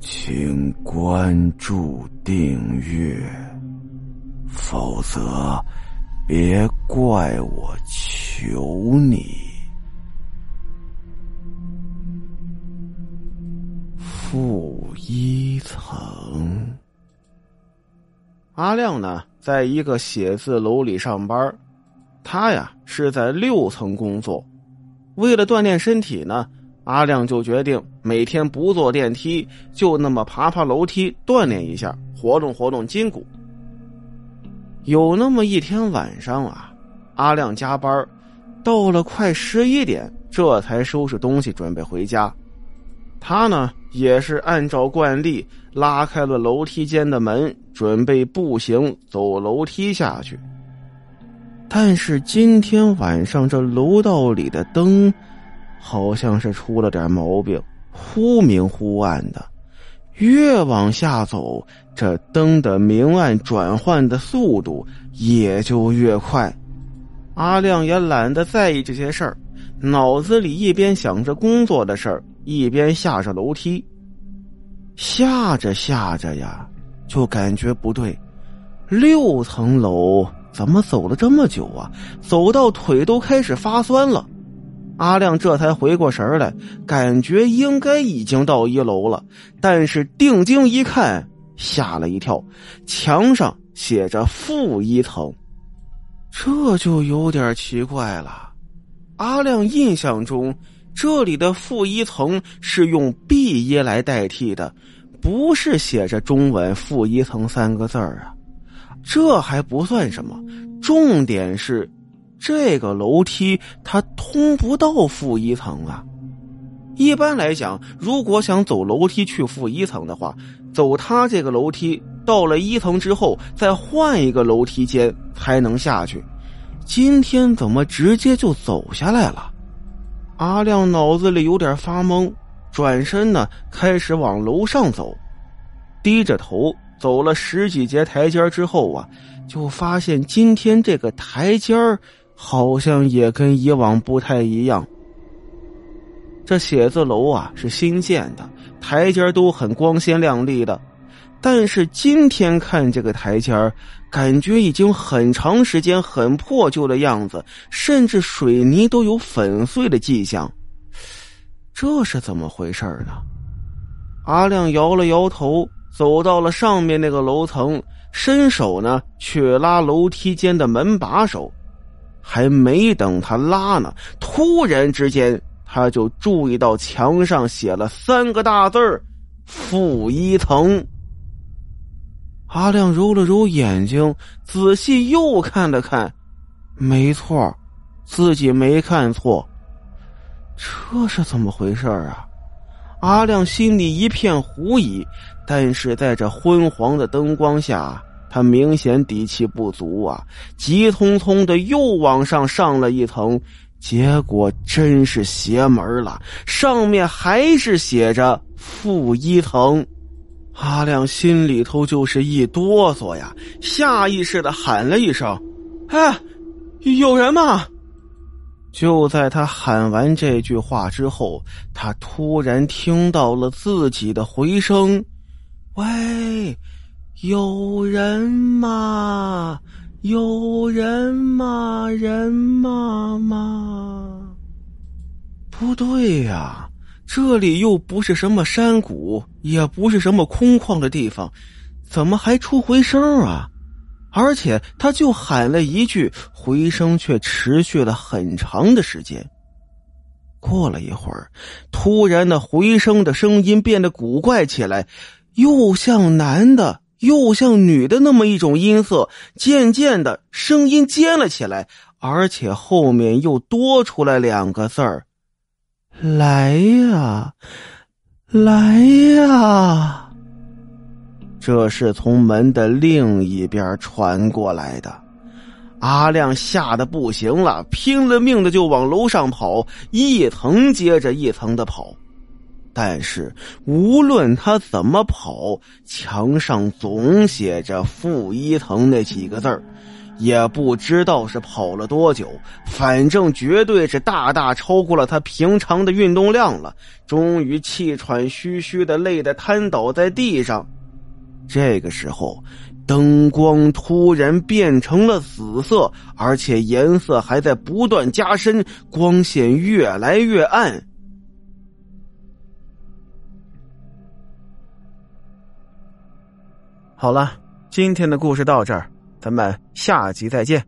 请关注订阅，否则别怪我求你。负一层，阿亮呢，在一个写字楼里上班，他呀是在六层工作。为了锻炼身体呢，阿亮就决定每天不坐电梯，就那么爬爬楼梯锻炼一下，活动活动筋骨。有那么一天晚上啊，阿亮加班，到了快十一点，这才收拾东西准备回家。他呢，也是按照惯例拉开了楼梯间的门，准备步行走楼梯下去。但是今天晚上这楼道里的灯，好像是出了点毛病，忽明忽暗的。越往下走，这灯的明暗转换的速度也就越快。阿亮也懒得在意这些事儿，脑子里一边想着工作的事儿。一边下着楼梯，下着下着呀，就感觉不对。六层楼怎么走了这么久啊？走到腿都开始发酸了。阿亮这才回过神来，感觉应该已经到一楼了。但是定睛一看，吓了一跳，墙上写着负一层，这就有点奇怪了。阿亮印象中。这里的负一层是用 B 一来代替的，不是写着中文“负一层”三个字儿啊。这还不算什么，重点是这个楼梯它通不到负一层啊。一般来讲，如果想走楼梯去负一层的话，走它这个楼梯到了一层之后，再换一个楼梯间才能下去。今天怎么直接就走下来了？阿亮脑子里有点发懵，转身呢，开始往楼上走，低着头走了十几节台阶之后啊，就发现今天这个台阶儿好像也跟以往不太一样。这写字楼啊是新建的，台阶都很光鲜亮丽的。但是今天看这个台阶，感觉已经很长时间很破旧的样子，甚至水泥都有粉碎的迹象。这是怎么回事呢？阿亮摇了摇头，走到了上面那个楼层，伸手呢去拉楼梯间的门把手，还没等他拉呢，突然之间他就注意到墙上写了三个大字儿：“负一层。”阿亮揉了揉眼睛，仔细又看了看，没错，自己没看错。这是怎么回事啊？阿亮心里一片狐疑，但是在这昏黄的灯光下，他明显底气不足啊，急匆匆的又往上上了一层，结果真是邪门了，上面还是写着负一层。阿亮心里头就是一哆嗦呀，下意识的喊了一声：“哎，有人吗？”就在他喊完这句话之后，他突然听到了自己的回声：“喂，有人吗？有人吗？人吗吗？”不对呀。这里又不是什么山谷，也不是什么空旷的地方，怎么还出回声啊？而且他就喊了一句，回声却持续了很长的时间。过了一会儿，突然的回声的声音变得古怪起来，又像男的，又像女的那么一种音色，渐渐的声音尖了起来，而且后面又多出来两个字儿。来呀，来呀！这是从门的另一边传过来的。阿亮吓得不行了，拼了命的就往楼上跑，一层接着一层的跑。但是无论他怎么跑，墙上总写着“负一层”那几个字儿。也不知道是跑了多久，反正绝对是大大超过了他平常的运动量了。终于气喘吁吁的，累得瘫倒在地上。这个时候，灯光突然变成了紫色，而且颜色还在不断加深，光线越来越暗。好了，今天的故事到这儿，咱们下集再见。